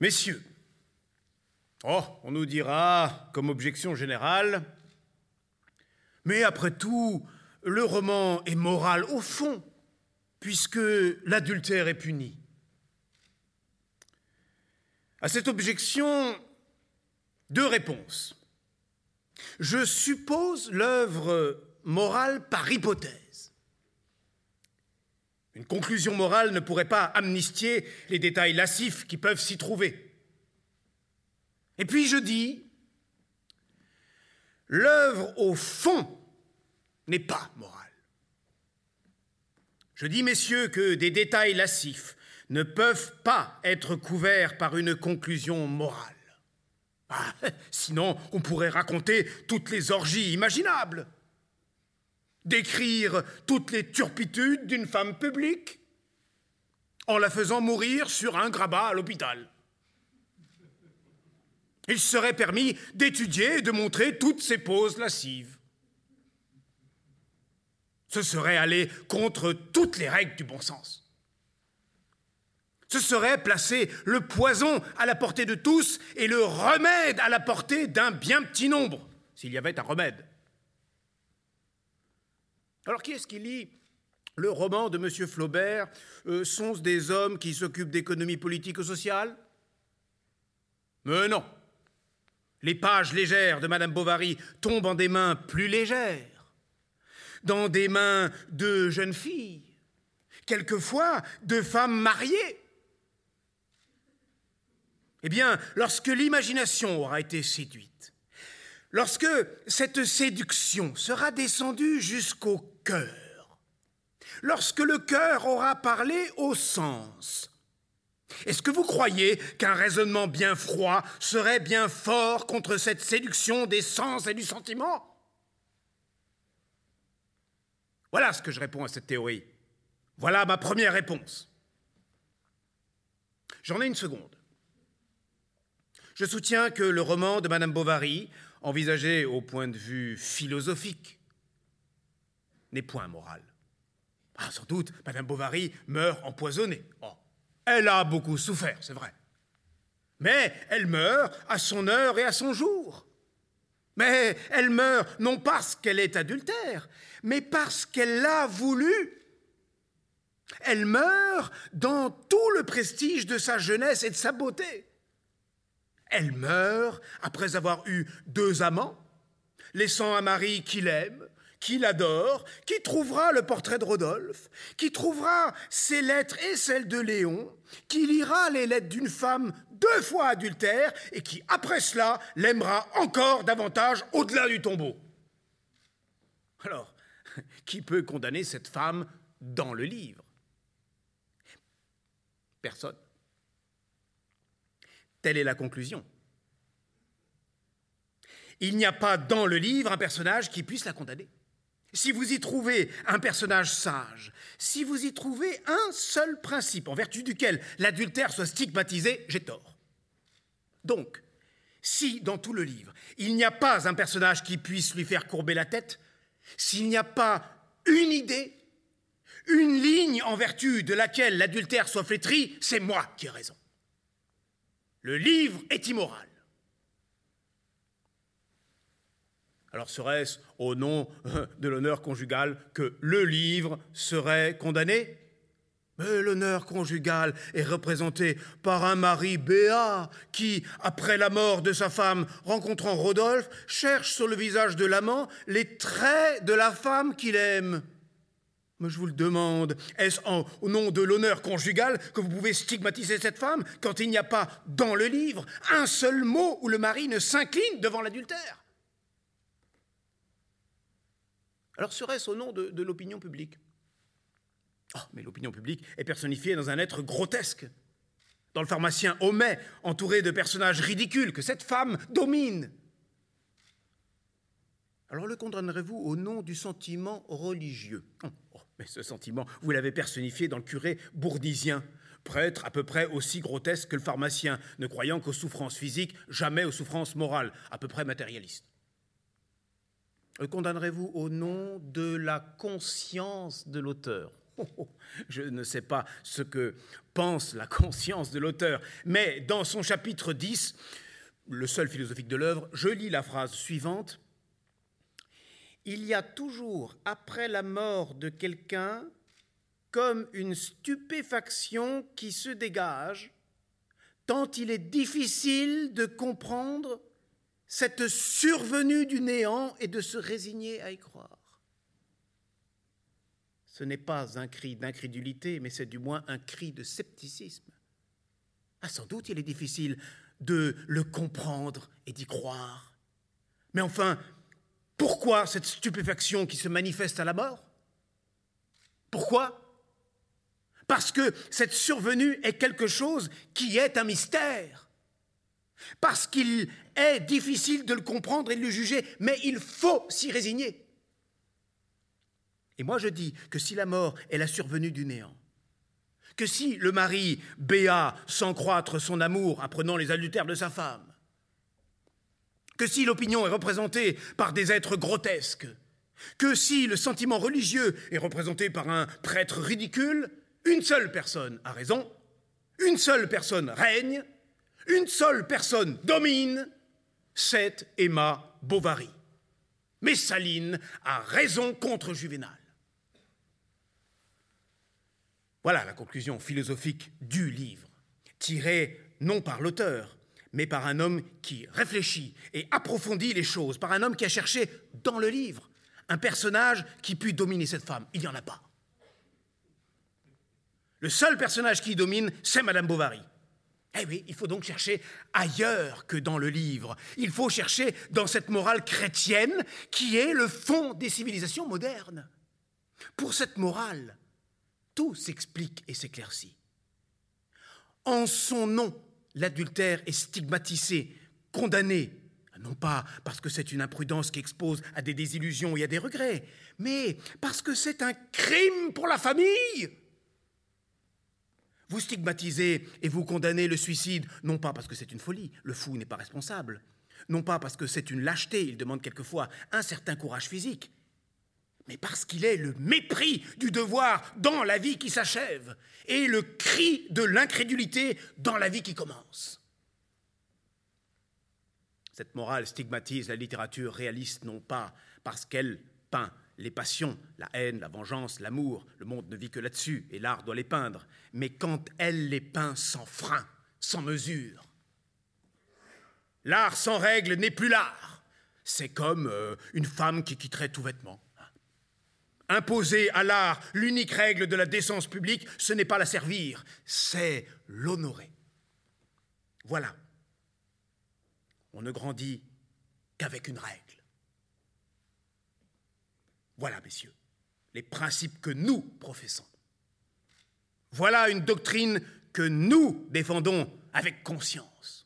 Messieurs, oh, on nous dira, comme objection générale, mais après tout, le roman est moral au fond, puisque l'adultère est puni. À cette objection, deux réponses. Je suppose l'œuvre morale par hypothèse. Une conclusion morale ne pourrait pas amnistier les détails lascifs qui peuvent s'y trouver. Et puis je dis, l'œuvre au fond n'est pas morale. Je dis, messieurs, que des détails lascifs ne peuvent pas être couverts par une conclusion morale. Ah, sinon, on pourrait raconter toutes les orgies imaginables, décrire toutes les turpitudes d'une femme publique, en la faisant mourir sur un grabat à l'hôpital. Il serait permis d'étudier et de montrer toutes ces poses lascives. Ce serait aller contre toutes les règles du bon sens. Ce serait placer le poison à la portée de tous et le remède à la portée d'un bien petit nombre, s'il y avait un remède. Alors qui est-ce qui lit le roman de M. Flaubert euh, Sont-ce des hommes qui s'occupent d'économie politique ou sociale? Mais non. Les pages légères de Madame Bovary tombent en des mains plus légères, dans des mains de jeunes filles, quelquefois de femmes mariées eh bien, lorsque l'imagination aura été séduite, lorsque cette séduction sera descendue jusqu'au cœur, lorsque le cœur aura parlé au sens, est-ce que vous croyez qu'un raisonnement bien froid serait bien fort contre cette séduction des sens et du sentiment? Voilà ce que je réponds à cette théorie. Voilà ma première réponse. J'en ai une seconde. Je soutiens que le roman de Madame Bovary, envisagé au point de vue philosophique, n'est point moral. Ah, sans doute, Madame Bovary meurt empoisonnée. Oh, elle a beaucoup souffert, c'est vrai. Mais elle meurt à son heure et à son jour. Mais elle meurt non parce qu'elle est adultère, mais parce qu'elle l'a voulu. Elle meurt dans tout le prestige de sa jeunesse et de sa beauté. Elle meurt après avoir eu deux amants, laissant un mari qui l'aime, qui l'adore, qui trouvera le portrait de Rodolphe, qui trouvera ses lettres et celles de Léon, qui lira les lettres d'une femme deux fois adultère et qui, après cela, l'aimera encore davantage au-delà du tombeau. Alors, qui peut condamner cette femme dans le livre? Personne. Telle est la conclusion. Il n'y a pas dans le livre un personnage qui puisse la condamner. Si vous y trouvez un personnage sage, si vous y trouvez un seul principe en vertu duquel l'adultère soit stigmatisé, j'ai tort. Donc, si dans tout le livre, il n'y a pas un personnage qui puisse lui faire courber la tête, s'il n'y a pas une idée, une ligne en vertu de laquelle l'adultère soit flétri, c'est moi qui ai raison. Le livre est immoral. Alors serait-ce au nom de l'honneur conjugal que le livre serait condamné? L'honneur conjugal est représenté par un mari béat qui, après la mort de sa femme, rencontrant Rodolphe, cherche sur le visage de l'amant les traits de la femme qu'il aime. Mais je vous le demande, est-ce au nom de l'honneur conjugal que vous pouvez stigmatiser cette femme quand il n'y a pas dans le livre un seul mot où le mari ne s'incline devant l'adultère? Alors serait-ce au nom de, l'opinion publique? Oh, mais l'opinion publique est personnifiée dans un être grotesque, dans le pharmacien Homais, entouré de personnages ridicules que cette femme domine. Alors le condamnerez-vous au nom du sentiment religieux? Oh, Mais ce sentiment, vous l'avez personnifié dans le curé bourdisien, prêtre à peu près aussi grotesque que le pharmacien, ne croyant qu'aux souffrances physiques, jamais aux souffrances morales, à peu près matérialiste. Le condamnerez-vous au nom de la conscience de l'auteur? Je ne sais pas ce que pense la conscience de l'auteur, mais dans son chapitre 10, le seul philosophique de l'œuvre, je lis la phrase suivante. Il y a toujours, après la mort de quelqu'un, comme une stupéfaction qui se dégage, tant il est difficile de comprendre cette survenue du néant et de se résigner à y croire. Ce n'est pas un cri d'incrédulité, mais c'est du moins un cri de scepticisme. Ah, sans doute il est difficile de le comprendre et d'y croire. Mais enfin, pourquoi cette stupéfaction qui se manifeste à la mort? Pourquoi? Parce que cette survenue est quelque chose qui est un mystère. Parce qu'il est difficile de le comprendre et de le juger, mais il faut s'y résigner. Et moi je dis que si la mort est la survenue du néant, que si le mari béat sans croître son amour apprenant les adultères de sa femme, que si l'opinion est représentée par des êtres grotesques, que si le sentiment religieux est représenté par un prêtre ridicule, une seule personne a raison, une seule personne règne, une seule personne domine, c'est Emma Bovary. Messaline a raison contre Juvénal. Voilà la conclusion philosophique du livre, tirée non par l'auteur, mais par un homme qui réfléchit et approfondit les choses, par un homme qui a cherché dans le livre un personnage qui pût dominer cette femme. Il n'y en a pas. Le seul personnage qui domine, c'est Madame Bovary. Eh oui, il faut donc chercher ailleurs que dans le livre. Il faut chercher dans cette morale chrétienne qui est le fond des civilisations modernes. Pour cette morale, tout s'explique et s'éclaircit. En son nom, l'adultère est stigmatisé, condamné, non pas parce que c'est une imprudence qui expose à des désillusions et à des regrets, mais parce que c'est un crime pour la famille. Vous stigmatisez et vous condamnez le suicide, non pas parce que c'est une folie, le fou n'est pas responsable, non pas parce que c'est une lâcheté, il demande quelquefois un certain courage physique, mais parce qu'il est le mépris du devoir dans la vie qui s'achève et le cri de l'incrédulité dans la vie qui commence. Cette morale stigmatise la littérature réaliste non pas parce qu'elle peint les passions, la haine, la vengeance, l'amour, le monde ne vit que là-dessus et l'art doit les peindre, mais quand elle les peint sans frein, sans mesure. L'art sans règle n'est plus l'art. C'est comme euh, une femme qui quitterait tout vêtement. Imposer à l'art l'unique règle de la décence publique, ce n'est pas la servir, c'est l'honorer. Voilà. On ne grandit qu'avec une règle. Voilà, messieurs, les principes que nous professons. Voilà une doctrine que nous défendons avec conscience.